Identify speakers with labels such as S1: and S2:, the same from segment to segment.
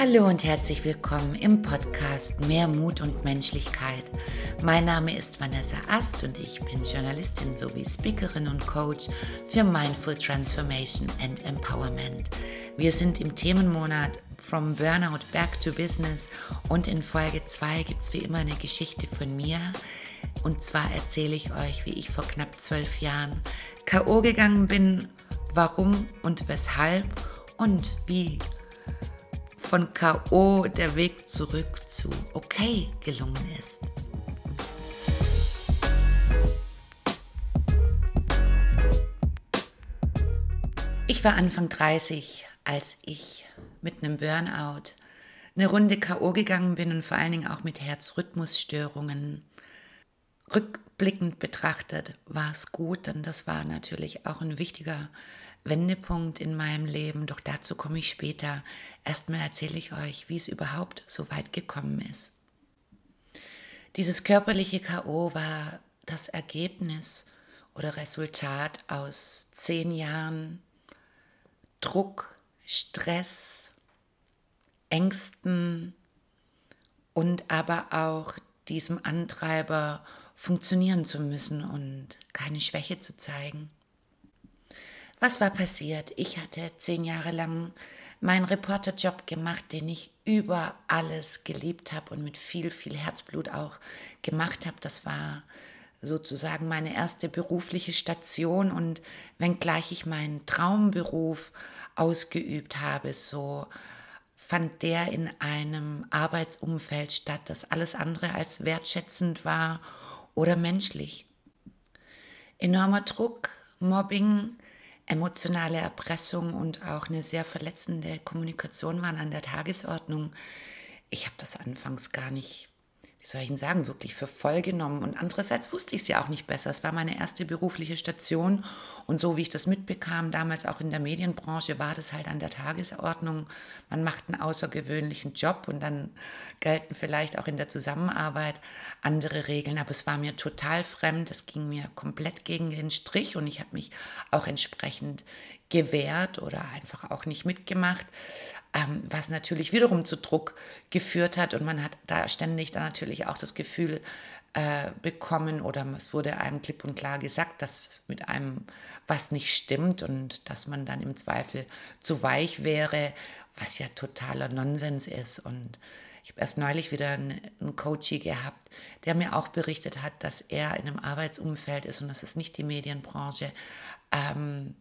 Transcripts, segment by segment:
S1: Hallo und herzlich willkommen im Podcast Mehr Mut und Menschlichkeit. Mein Name ist Vanessa Ast und ich bin Journalistin sowie Speakerin und Coach für Mindful Transformation and Empowerment. Wir sind im Themenmonat From Burnout Back to Business und in Folge 2 gibt es wie immer eine Geschichte von mir. Und zwar erzähle ich euch, wie ich vor knapp zwölf Jahren KO gegangen bin, warum und weshalb und wie von KO der Weg zurück zu okay gelungen ist. Ich war Anfang 30, als ich mit einem Burnout eine Runde KO gegangen bin und vor allen Dingen auch mit Herzrhythmusstörungen. Rückblickend betrachtet war es gut, denn das war natürlich auch ein wichtiger Wendepunkt in meinem Leben, doch dazu komme ich später. Erstmal erzähle ich euch, wie es überhaupt so weit gekommen ist. Dieses körperliche KO war das Ergebnis oder Resultat aus zehn Jahren Druck, Stress, Ängsten und aber auch diesem Antreiber funktionieren zu müssen und keine Schwäche zu zeigen. Was war passiert? Ich hatte zehn Jahre lang meinen Reporterjob gemacht, den ich über alles geliebt habe und mit viel, viel Herzblut auch gemacht habe. Das war sozusagen meine erste berufliche Station und wenngleich ich meinen Traumberuf ausgeübt habe, so fand der in einem Arbeitsumfeld statt, das alles andere als wertschätzend war oder menschlich. Enormer Druck, Mobbing, emotionale Erpressung und auch eine sehr verletzende Kommunikation waren an der Tagesordnung. Ich habe das anfangs gar nicht, wie soll ich Ihnen sagen, wirklich für voll genommen. Und andererseits wusste ich es ja auch nicht besser. Es war meine erste berufliche Station und so wie ich das mitbekam, damals auch in der Medienbranche, war das halt an der Tagesordnung. Man macht einen außergewöhnlichen Job und dann gelten vielleicht auch in der Zusammenarbeit andere Regeln. Aber es war mir total fremd. Es ging mir komplett gegen den Strich und ich habe mich auch entsprechend gewehrt oder einfach auch nicht mitgemacht, ähm, was natürlich wiederum zu Druck geführt hat und man hat da ständig dann natürlich auch das Gefühl, äh, bekommen oder es wurde einem klipp und klar gesagt, dass mit einem was nicht stimmt und dass man dann im Zweifel zu weich wäre, was ja totaler Nonsens ist. Und ich habe erst neulich wieder einen, Coachie gehabt, der mir auch berichtet hat, dass er in einem Arbeitsumfeld ist und das ist nicht die Medienbranche, ähm,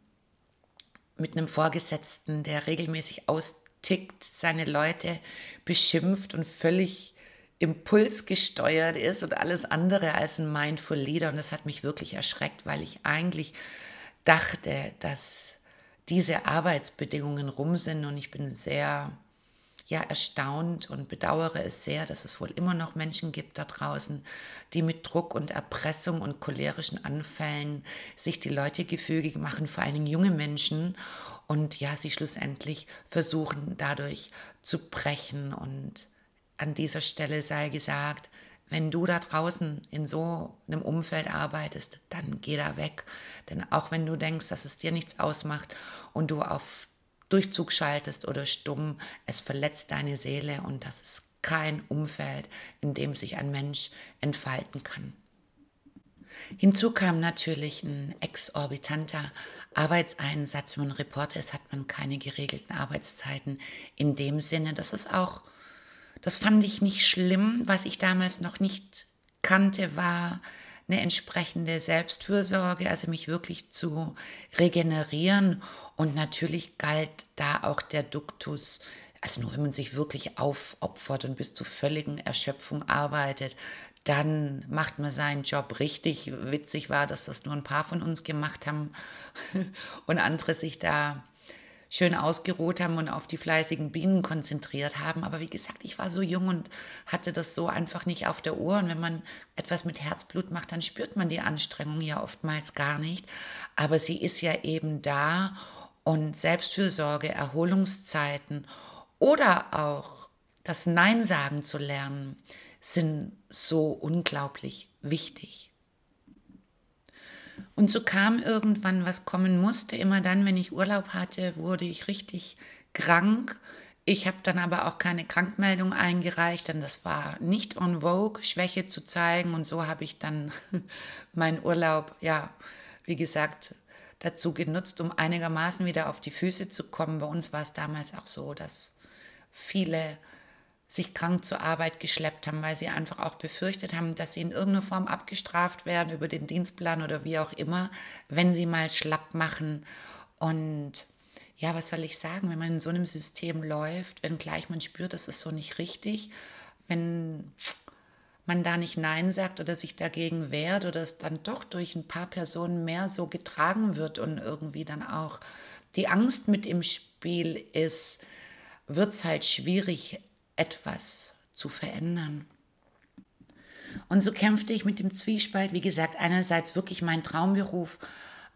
S1: mit einem Vorgesetzten, der regelmäßig austickt, seine Leute beschimpft und völlig impulsgesteuert ist und alles andere als ein Mindful Leader. Und das hat mich wirklich erschreckt, weil ich eigentlich dachte, dass diese Arbeitsbedingungen rum sind und ich bin sehr ja erstaunt und bedauere es sehr, dass es wohl immer noch Menschen gibt da draußen, die mit Druck und Erpressung und cholerischen Anfällen sich die Leute gefügig machen, vor allen Dingen junge Menschen und ja, sie schlussendlich versuchen dadurch zu brechen und an dieser Stelle sei gesagt, wenn du da draußen in so einem Umfeld arbeitest, dann geh da weg. Denn auch wenn du denkst, dass es dir nichts ausmacht und du auf Durchzug schaltest oder stumm, es verletzt deine Seele und das ist kein Umfeld, in dem sich ein Mensch entfalten kann. Hinzu kam natürlich ein exorbitanter Arbeitseinsatz. Wenn man Reporter ist, hat man keine geregelten Arbeitszeiten in dem Sinne, dass es auch das fand ich nicht schlimm. Was ich damals noch nicht kannte, war eine entsprechende Selbstfürsorge, also mich wirklich zu regenerieren. Und natürlich galt da auch der Duktus, also nur wenn man sich wirklich aufopfert und bis zur völligen Erschöpfung arbeitet, dann macht man seinen Job richtig. Witzig war, dass das nur ein paar von uns gemacht haben und andere sich da schön ausgeruht haben und auf die fleißigen Bienen konzentriert haben. Aber wie gesagt, ich war so jung und hatte das so einfach nicht auf der Uhr. Und wenn man etwas mit Herzblut macht, dann spürt man die Anstrengung ja oftmals gar nicht. Aber sie ist ja eben da und Selbstfürsorge, Erholungszeiten oder auch das Nein sagen zu lernen, sind so unglaublich wichtig. Und so kam irgendwann, was kommen musste. Immer dann, wenn ich Urlaub hatte, wurde ich richtig krank. ich habe dann aber auch keine Krankmeldung eingereicht, denn das war nicht on vogue, Schwäche zu zeigen. Und so habe ich dann meinen Urlaub, ja, wie gesagt, dazu genutzt, um einigermaßen wieder auf die Füße zu kommen. Bei uns war es damals auch so, dass viele sich krank zur Arbeit geschleppt haben, weil sie einfach auch befürchtet haben, dass sie in irgendeiner Form abgestraft werden über den Dienstplan oder wie auch immer, wenn sie mal schlapp machen. Und ja, was soll ich sagen, wenn man in so einem System läuft, wenn gleich man spürt, das ist so nicht richtig, wenn man da nicht Nein sagt oder sich dagegen wehrt oder es dann doch durch ein paar Personen mehr so getragen wird und irgendwie dann auch die Angst mit im Spiel ist, wird es halt schwierig, etwas zu verändern. Und so kämpfte ich mit dem Zwiespalt, wie gesagt, einerseits wirklich mein Traumberuf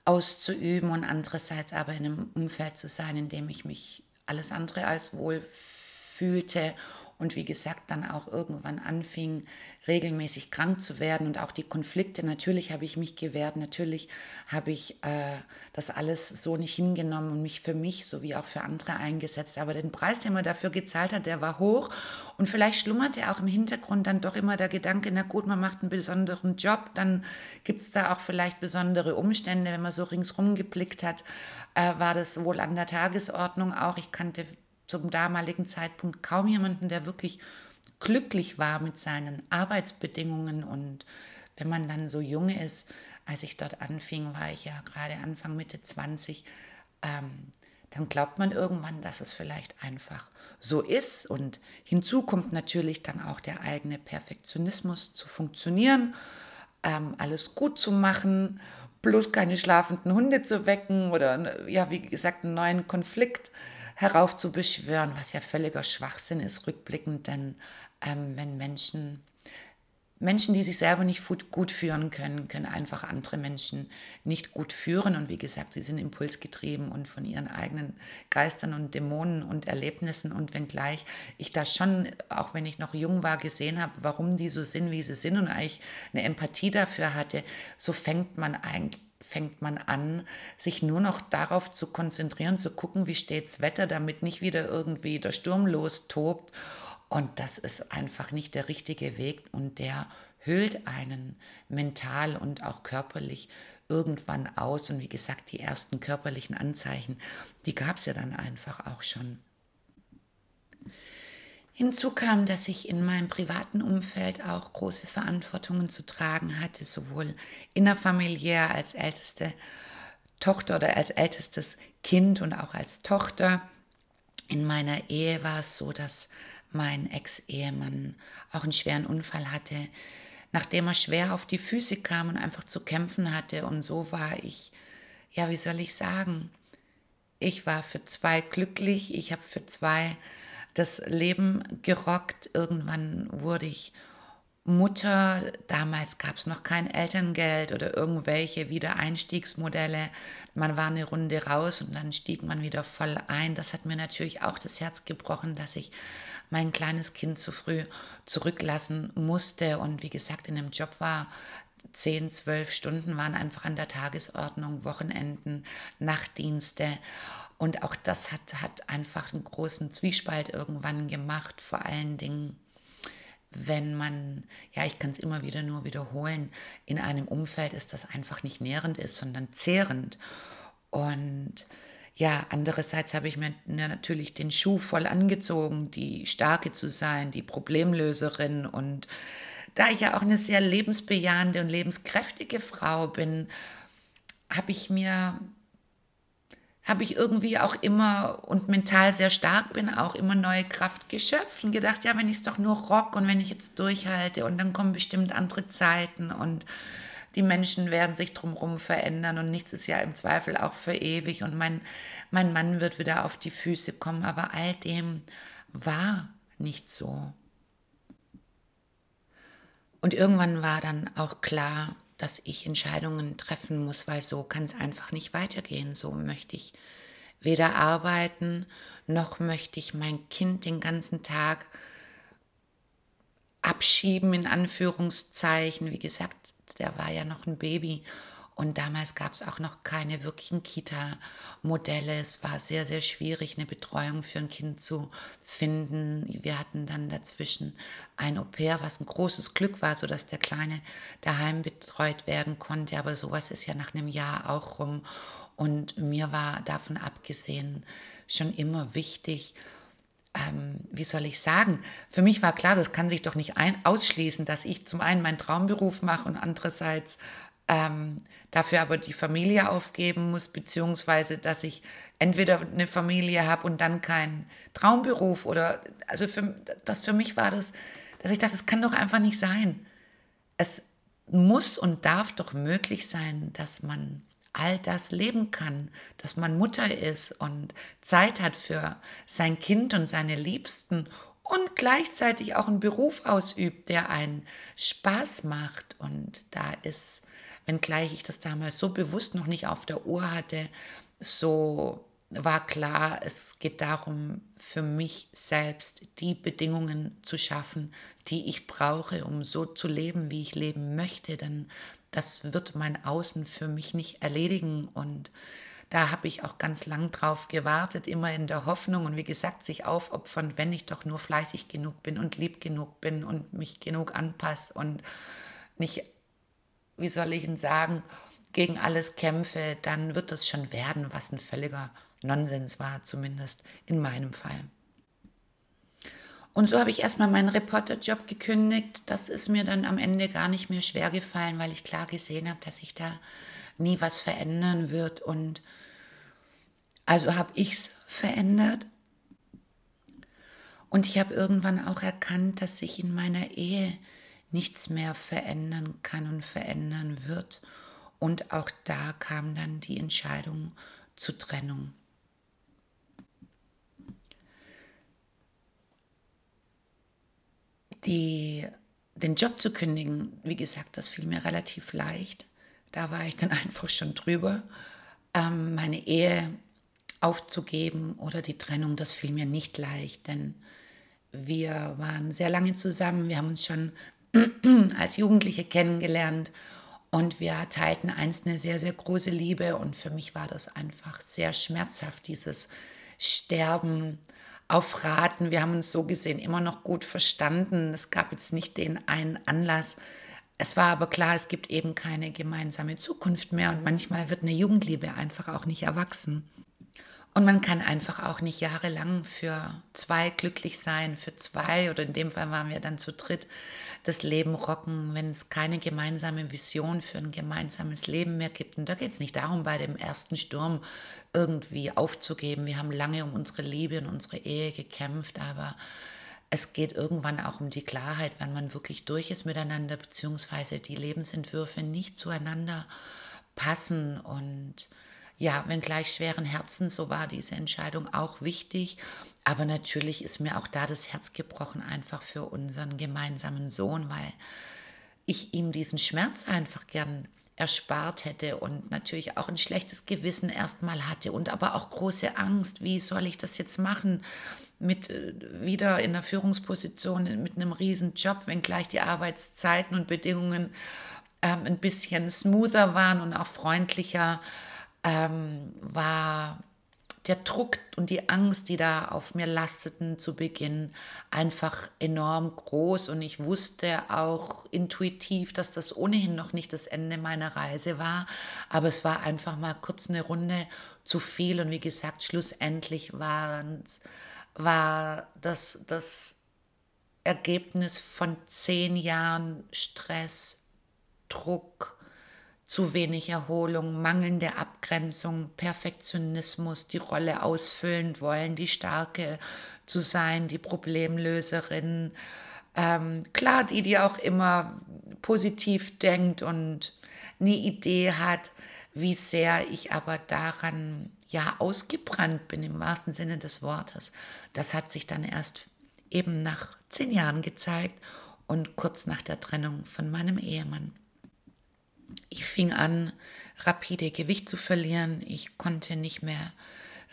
S1: auszuüben und andererseits aber in einem Umfeld zu sein, in dem ich mich alles andere als wohl fühlte und wie gesagt dann auch irgendwann anfing, regelmäßig krank zu werden und auch die Konflikte. Natürlich habe ich mich gewehrt, natürlich habe ich äh, das alles so nicht hingenommen und mich für mich sowie auch für andere eingesetzt. Aber den Preis, den man dafür gezahlt hat, der war hoch und vielleicht schlummerte auch im Hintergrund dann doch immer der Gedanke, na gut, man macht einen besonderen Job, dann gibt es da auch vielleicht besondere Umstände, wenn man so ringsrum geblickt hat, äh, war das wohl an der Tagesordnung auch. Ich kannte zum damaligen Zeitpunkt kaum jemanden, der wirklich glücklich war mit seinen Arbeitsbedingungen. Und wenn man dann so jung ist, als ich dort anfing, war ich ja gerade Anfang, Mitte 20, ähm, dann glaubt man irgendwann, dass es vielleicht einfach so ist. Und hinzu kommt natürlich dann auch der eigene Perfektionismus zu funktionieren, ähm, alles gut zu machen, bloß keine schlafenden Hunde zu wecken oder, ja, wie gesagt, einen neuen Konflikt heraufzubeschwören, was ja völliger Schwachsinn ist, rückblickend, denn ähm, wenn Menschen, Menschen, die sich selber nicht gut führen können, können einfach andere Menschen nicht gut führen. Und wie gesagt, sie sind impulsgetrieben und von ihren eigenen Geistern und Dämonen und Erlebnissen. Und wenngleich ich da schon, auch wenn ich noch jung war, gesehen habe, warum die so sind, wie sie sind und eigentlich eine Empathie dafür hatte, so fängt man eigentlich fängt man an, sich nur noch darauf zu konzentrieren, zu gucken, wie steht's Wetter, damit nicht wieder irgendwie der Sturm lostobt. Und das ist einfach nicht der richtige Weg und der höhlt einen mental und auch körperlich irgendwann aus. Und wie gesagt, die ersten körperlichen Anzeichen, die gab es ja dann einfach auch schon. Hinzu kam, dass ich in meinem privaten Umfeld auch große Verantwortungen zu tragen hatte, sowohl innerfamiliär als älteste Tochter oder als ältestes Kind und auch als Tochter. In meiner Ehe war es so, dass mein Ex-Ehemann auch einen schweren Unfall hatte, nachdem er schwer auf die Füße kam und einfach zu kämpfen hatte. Und so war ich, ja, wie soll ich sagen, ich war für zwei glücklich, ich habe für zwei das Leben gerockt. Irgendwann wurde ich Mutter. Damals gab es noch kein Elterngeld oder irgendwelche Wiedereinstiegsmodelle. Man war eine Runde raus und dann stieg man wieder voll ein. Das hat mir natürlich auch das Herz gebrochen, dass ich mein kleines Kind zu früh zurücklassen musste. Und wie gesagt, in dem Job war, zehn, zwölf Stunden waren einfach an der Tagesordnung, Wochenenden, Nachtdienste. Und auch das hat, hat einfach einen großen Zwiespalt irgendwann gemacht, vor allen Dingen, wenn man, ja, ich kann es immer wieder nur wiederholen, in einem Umfeld ist, das einfach nicht nährend ist, sondern zehrend. Und ja, andererseits habe ich mir natürlich den Schuh voll angezogen, die Starke zu sein, die Problemlöserin. Und da ich ja auch eine sehr lebensbejahende und lebenskräftige Frau bin, habe ich mir habe ich irgendwie auch immer und mental sehr stark bin, auch immer neue Kraft geschöpft und gedacht, ja, wenn ich es doch nur rock und wenn ich jetzt durchhalte und dann kommen bestimmt andere Zeiten und die Menschen werden sich drumherum verändern und nichts ist ja im Zweifel auch für ewig und mein, mein Mann wird wieder auf die Füße kommen, aber all dem war nicht so. Und irgendwann war dann auch klar, dass ich Entscheidungen treffen muss, weil so kann es einfach nicht weitergehen. So möchte ich weder arbeiten, noch möchte ich mein Kind den ganzen Tag abschieben, in Anführungszeichen. Wie gesagt, der war ja noch ein Baby. Und damals gab es auch noch keine wirklichen Kita-Modelle. Es war sehr, sehr schwierig, eine Betreuung für ein Kind zu finden. Wir hatten dann dazwischen ein Au-pair, was ein großes Glück war, sodass der Kleine daheim betreut werden konnte. Aber sowas ist ja nach einem Jahr auch rum. Und mir war davon abgesehen schon immer wichtig, ähm, wie soll ich sagen, für mich war klar, das kann sich doch nicht ein, ausschließen, dass ich zum einen meinen Traumberuf mache und andererseits ähm, dafür aber die Familie aufgeben muss, beziehungsweise dass ich entweder eine Familie habe und dann keinen Traumberuf oder, also für, das für mich war das, dass ich dachte, das kann doch einfach nicht sein. Es muss und darf doch möglich sein, dass man all das leben kann, dass man Mutter ist und Zeit hat für sein Kind und seine Liebsten und gleichzeitig auch einen Beruf ausübt, der einen Spaß macht. Und da ist, wenngleich ich das damals so bewusst noch nicht auf der Uhr hatte, so war klar, es geht darum, für mich selbst die Bedingungen zu schaffen, die ich brauche, um so zu leben, wie ich leben möchte. Denn das wird mein Außen für mich nicht erledigen. Und da habe ich auch ganz lang drauf gewartet, immer in der Hoffnung und wie gesagt, sich aufopfern, wenn ich doch nur fleißig genug bin und lieb genug bin und mich genug anpasse und nicht, wie soll ich denn sagen, gegen alles kämpfe, dann wird das schon werden, was ein völliger Nonsens war, zumindest in meinem Fall. Und so habe ich erstmal meinen Reporterjob gekündigt. Das ist mir dann am Ende gar nicht mehr schwer gefallen, weil ich klar gesehen habe, dass sich da nie was verändern wird. Und also habe ich es verändert. Und ich habe irgendwann auch erkannt, dass sich in meiner Ehe nichts mehr verändern kann und verändern wird. Und auch da kam dann die Entscheidung zur Trennung. Die, den Job zu kündigen, wie gesagt, das fiel mir relativ leicht. Da war ich dann einfach schon drüber. Ähm, meine Ehe aufzugeben oder die Trennung, das fiel mir nicht leicht, denn wir waren sehr lange zusammen. Wir haben uns schon als Jugendliche kennengelernt und wir teilten einst eine sehr, sehr große Liebe. Und für mich war das einfach sehr schmerzhaft, dieses Sterben auf Raten. Wir haben uns so gesehen immer noch gut verstanden. Es gab jetzt nicht den einen Anlass. Es war aber klar, es gibt eben keine gemeinsame Zukunft mehr und manchmal wird eine Jugendliebe einfach auch nicht erwachsen. Und man kann einfach auch nicht jahrelang für zwei glücklich sein, für zwei oder in dem Fall waren wir dann zu dritt das Leben rocken, wenn es keine gemeinsame Vision für ein gemeinsames Leben mehr gibt. Und da geht es nicht darum, bei dem ersten Sturm irgendwie aufzugeben. Wir haben lange um unsere Liebe und unsere Ehe gekämpft, aber es geht irgendwann auch um die Klarheit, wann man wirklich durch ist miteinander, beziehungsweise die Lebensentwürfe nicht zueinander passen und ja, wenn gleich schweren Herzen, so war diese Entscheidung auch wichtig. Aber natürlich ist mir auch da das Herz gebrochen, einfach für unseren gemeinsamen Sohn, weil ich ihm diesen Schmerz einfach gern erspart hätte und natürlich auch ein schlechtes Gewissen erstmal hatte und aber auch große Angst, wie soll ich das jetzt machen mit äh, wieder in der Führungsposition mit einem riesen Job, wenngleich die Arbeitszeiten und Bedingungen ähm, ein bisschen smoother waren und auch freundlicher ähm, war der Druck und die Angst, die da auf mir lasteten zu Beginn, einfach enorm groß. Und ich wusste auch intuitiv, dass das ohnehin noch nicht das Ende meiner Reise war. Aber es war einfach mal kurz eine Runde zu viel. Und wie gesagt, schlussendlich war das das Ergebnis von zehn Jahren Stress, Druck, zu wenig Erholung, mangelnde Abgrenzung, Perfektionismus, die Rolle ausfüllen wollen, die Starke zu sein, die Problemlöserin. Ähm, klar, die, die auch immer positiv denkt und eine Idee hat, wie sehr ich aber daran ja ausgebrannt bin im wahrsten Sinne des Wortes. Das hat sich dann erst eben nach zehn Jahren gezeigt und kurz nach der Trennung von meinem Ehemann. Ich fing an, rapide Gewicht zu verlieren. Ich konnte nicht mehr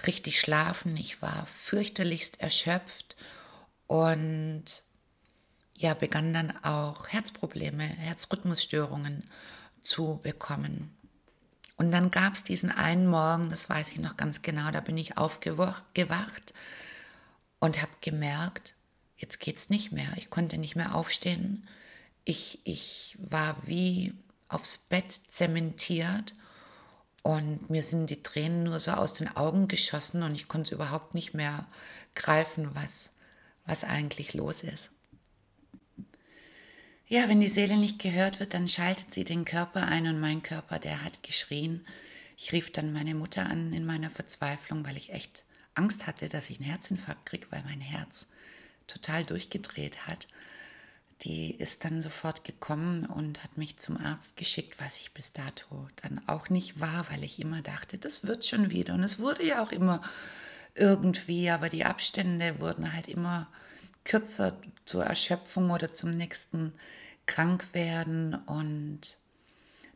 S1: richtig schlafen. Ich war fürchterlichst erschöpft und ja, begann dann auch Herzprobleme, Herzrhythmusstörungen zu bekommen. Und dann gab es diesen einen Morgen, das weiß ich noch ganz genau, da bin ich aufgewacht und habe gemerkt, jetzt geht's nicht mehr. Ich konnte nicht mehr aufstehen. Ich, ich war wie aufs Bett zementiert und mir sind die Tränen nur so aus den Augen geschossen und ich konnte überhaupt nicht mehr greifen, was, was eigentlich los ist. Ja, wenn die Seele nicht gehört wird, dann schaltet sie den Körper ein und mein Körper, der hat geschrien. Ich rief dann meine Mutter an in meiner Verzweiflung, weil ich echt Angst hatte, dass ich einen Herzinfarkt kriege, weil mein Herz total durchgedreht hat. Die ist dann sofort gekommen und hat mich zum Arzt geschickt, was ich bis dato dann auch nicht war, weil ich immer dachte, das wird schon wieder. Und es wurde ja auch immer irgendwie, aber die Abstände wurden halt immer kürzer zur Erschöpfung oder zum nächsten Krankwerden. Und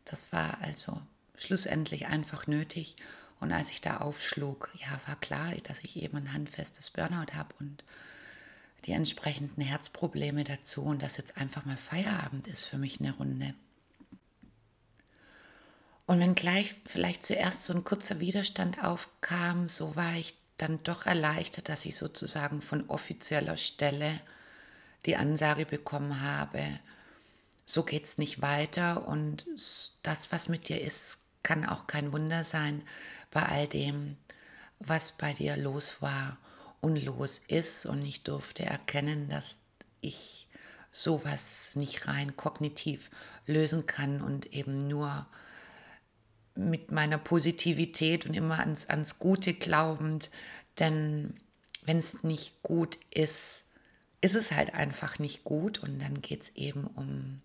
S1: das war also schlussendlich einfach nötig. Und als ich da aufschlug, ja, war klar, dass ich eben ein handfestes Burnout habe und die entsprechenden Herzprobleme dazu und dass jetzt einfach mal Feierabend ist für mich eine Runde. Und wenn gleich vielleicht zuerst so ein kurzer Widerstand aufkam, so war ich dann doch erleichtert, dass ich sozusagen von offizieller Stelle die Ansage bekommen habe, so geht es nicht weiter und das, was mit dir ist, kann auch kein Wunder sein bei all dem, was bei dir los war und los ist. Und ich durfte erkennen, dass ich sowas nicht rein kognitiv lösen kann und eben nur mit meiner Positivität und immer ans, ans Gute glaubend. Denn wenn es nicht gut ist, ist es halt einfach nicht gut und dann geht es eben um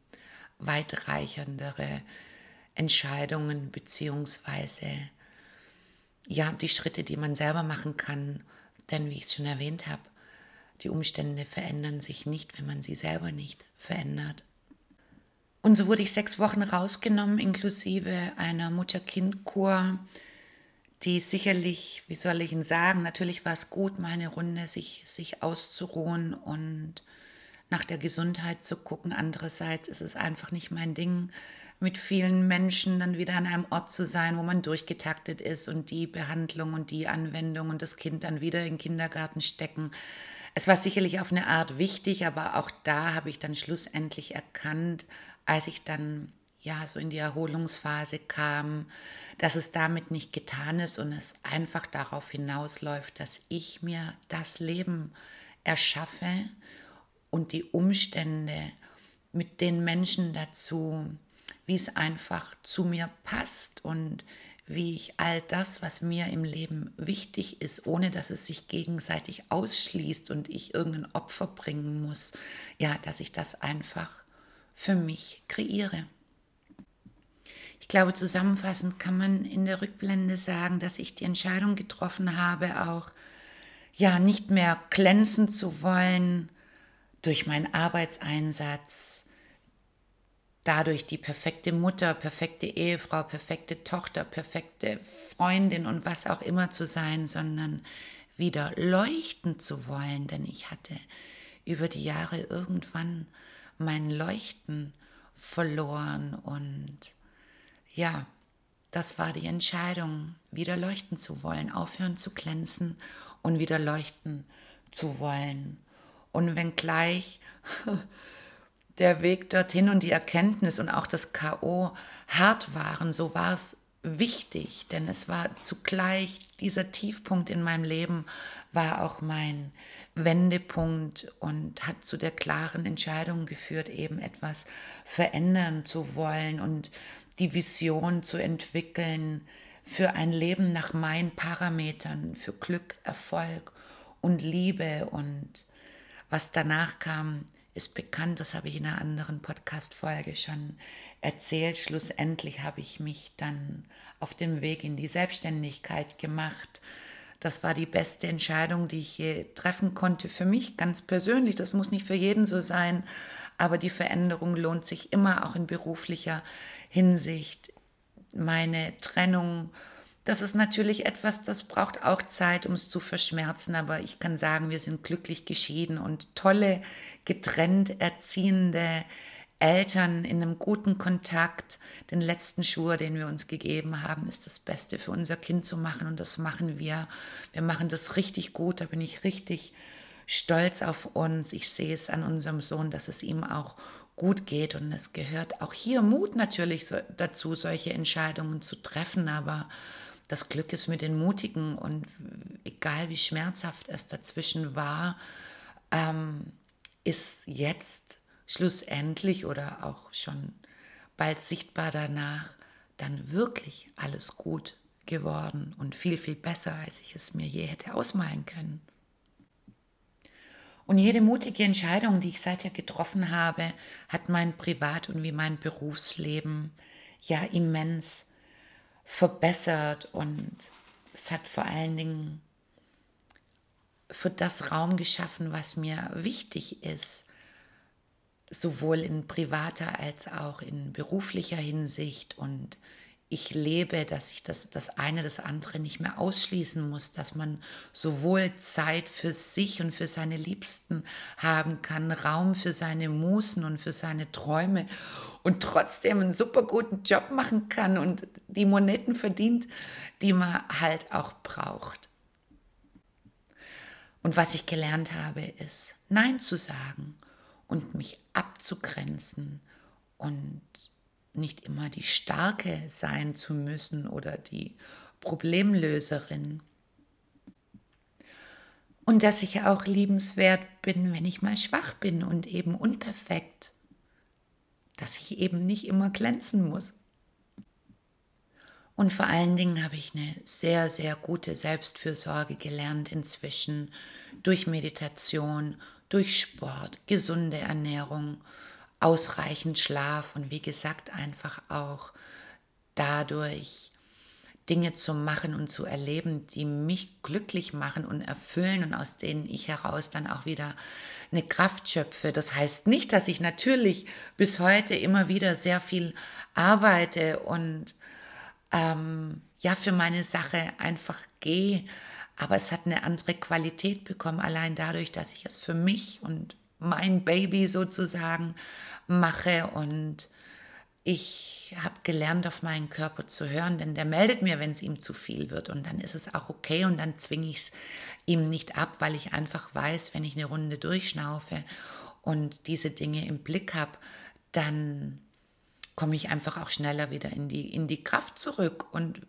S1: weitreichendere Entscheidungen beziehungsweise ja, die Schritte, die man selber machen kann. Denn wie ich es schon erwähnt habe, die Umstände verändern sich nicht, wenn man sie selber nicht verändert. Und so wurde ich sechs Wochen rausgenommen, inklusive einer Mutter-Kind-Kur, die sicherlich, wie soll ich Ihnen sagen, natürlich war es gut, mal eine Runde sich, sich auszuruhen und nach der Gesundheit zu gucken. Andererseits ist es einfach nicht mein Ding, mit vielen Menschen dann wieder an einem Ort zu sein, wo man durchgetaktet ist und die Behandlung und die Anwendung und das Kind dann wieder in den Kindergarten stecken. Es war sicherlich auf eine Art wichtig, aber auch da habe ich dann schlussendlich erkannt, als ich dann ja so in die Erholungsphase kam, dass es damit nicht getan ist und es einfach darauf hinausläuft, dass ich mir das Leben erschaffe und die Umstände mit den Menschen dazu, wie es einfach zu mir passt und wie ich all das, was mir im Leben wichtig ist, ohne dass es sich gegenseitig ausschließt und ich irgendein Opfer bringen muss, ja, dass ich das einfach für mich kreiere. Ich glaube, zusammenfassend kann man in der Rückblende sagen, dass ich die Entscheidung getroffen habe, auch ja nicht mehr glänzen zu wollen durch meinen Arbeitseinsatz, dadurch die perfekte Mutter, perfekte Ehefrau, perfekte Tochter, perfekte Freundin und was auch immer zu sein, sondern wieder leuchten zu wollen, denn ich hatte über die Jahre irgendwann mein Leuchten verloren und ja, das war die Entscheidung, wieder leuchten zu wollen, aufhören zu glänzen und wieder leuchten zu wollen. Und wenngleich der Weg dorthin und die Erkenntnis und auch das KO hart waren, so war es wichtig, denn es war zugleich dieser Tiefpunkt in meinem Leben, war auch mein Wendepunkt und hat zu der klaren Entscheidung geführt, eben etwas verändern zu wollen und die Vision zu entwickeln für ein Leben nach meinen Parametern, für Glück, Erfolg und Liebe. Und was danach kam, ist bekannt, das habe ich in einer anderen Podcast-Folge schon erzählt. Schlussendlich habe ich mich dann auf dem Weg in die Selbstständigkeit gemacht. Das war die beste Entscheidung, die ich je treffen konnte für mich ganz persönlich. Das muss nicht für jeden so sein, aber die Veränderung lohnt sich immer auch in beruflicher Hinsicht. Meine Trennung, das ist natürlich etwas, das braucht auch Zeit, um es zu verschmerzen, aber ich kann sagen, wir sind glücklich geschieden und tolle, getrennt erziehende Eltern in einem guten Kontakt. Den letzten Schwur, den wir uns gegeben haben, ist das Beste für unser Kind zu machen und das machen wir. Wir machen das richtig gut, da bin ich richtig stolz auf uns. Ich sehe es an unserem Sohn, dass es ihm auch gut geht und es gehört auch hier Mut natürlich dazu, solche Entscheidungen zu treffen, aber das Glück ist mit den Mutigen und egal wie schmerzhaft es dazwischen war, ähm, ist jetzt schlussendlich oder auch schon bald sichtbar danach dann wirklich alles gut geworden und viel, viel besser, als ich es mir je hätte ausmalen können. Und jede mutige Entscheidung, die ich seither getroffen habe, hat mein Privat- und wie mein Berufsleben ja immens verbessert und es hat vor allen Dingen für das Raum geschaffen, was mir wichtig ist, sowohl in privater als auch in beruflicher Hinsicht. Und ich lebe, dass ich das, das eine das andere nicht mehr ausschließen muss, dass man sowohl Zeit für sich und für seine Liebsten haben kann, Raum für seine Musen und für seine Träume und trotzdem einen super guten Job machen kann und die Monetten verdient, die man halt auch braucht. Und was ich gelernt habe, ist Nein zu sagen und mich abzugrenzen und nicht immer die Starke sein zu müssen oder die Problemlöserin. Und dass ich auch liebenswert bin, wenn ich mal schwach bin und eben unperfekt. Dass ich eben nicht immer glänzen muss. Und vor allen Dingen habe ich eine sehr, sehr gute Selbstfürsorge gelernt inzwischen durch Meditation, durch Sport, gesunde Ernährung, ausreichend Schlaf und wie gesagt einfach auch dadurch Dinge zu machen und zu erleben, die mich glücklich machen und erfüllen und aus denen ich heraus dann auch wieder eine Kraft schöpfe. Das heißt nicht, dass ich natürlich bis heute immer wieder sehr viel arbeite und ähm, ja für meine Sache einfach gehe. Aber es hat eine andere Qualität bekommen, allein dadurch, dass ich es für mich und mein Baby sozusagen mache. Und ich habe gelernt, auf meinen Körper zu hören, denn der meldet mir, wenn es ihm zu viel wird. Und dann ist es auch okay und dann zwinge ich es ihm nicht ab, weil ich einfach weiß, wenn ich eine Runde durchschnaufe und diese Dinge im Blick habe, dann komme ich einfach auch schneller wieder in die, in die Kraft zurück. Und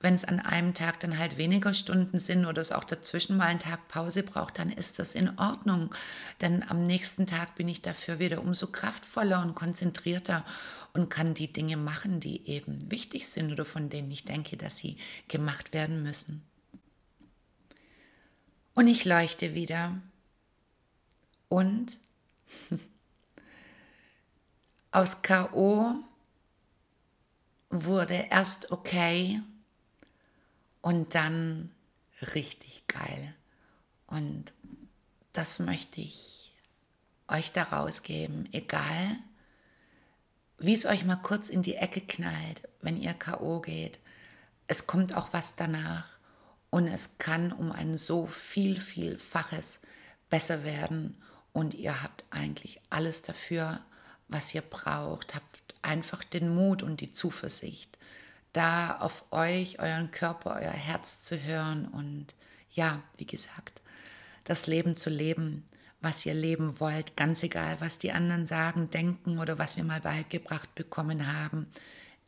S1: wenn es an einem Tag dann halt weniger Stunden sind oder es auch dazwischen mal einen Tag Pause braucht, dann ist das in Ordnung. Denn am nächsten Tag bin ich dafür wieder umso kraftvoller und konzentrierter und kann die Dinge machen, die eben wichtig sind oder von denen ich denke, dass sie gemacht werden müssen. Und ich leuchte wieder. Und Aus KO wurde erst okay und dann richtig geil. Und das möchte ich euch daraus geben, egal wie es euch mal kurz in die Ecke knallt, wenn ihr KO geht. Es kommt auch was danach und es kann um ein so viel, vielfaches besser werden und ihr habt eigentlich alles dafür, was ihr braucht. Habt einfach den Mut und die Zuversicht, da auf euch, euren Körper, euer Herz zu hören und ja, wie gesagt, das Leben zu leben, was ihr leben wollt, ganz egal, was die anderen sagen, denken oder was wir mal beigebracht bekommen haben.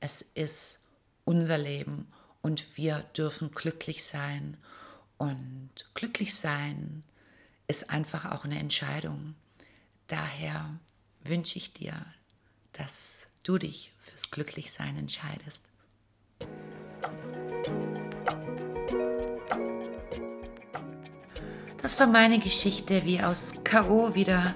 S1: Es ist unser Leben und wir dürfen glücklich sein. Und glücklich sein ist einfach auch eine Entscheidung. Daher wünsche ich dir, dass du dich fürs Glücklichsein entscheidest. Das war meine Geschichte, wie aus K.O. wieder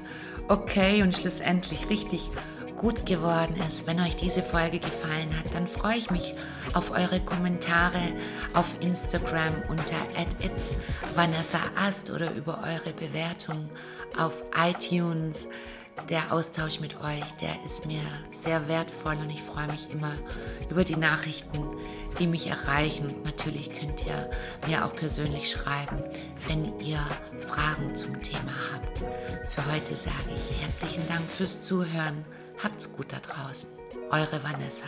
S1: okay und schlussendlich richtig gut geworden ist. Wenn euch diese Folge gefallen hat, dann freue ich mich auf eure Kommentare auf Instagram unter @itsvanessaast oder über eure Bewertung auf iTunes der Austausch mit euch, der ist mir sehr wertvoll und ich freue mich immer über die Nachrichten, die mich erreichen. Und natürlich könnt ihr mir auch persönlich schreiben, wenn ihr Fragen zum Thema habt. Für heute sage ich herzlichen Dank fürs Zuhören. Habt's gut da draußen. Eure Vanessa.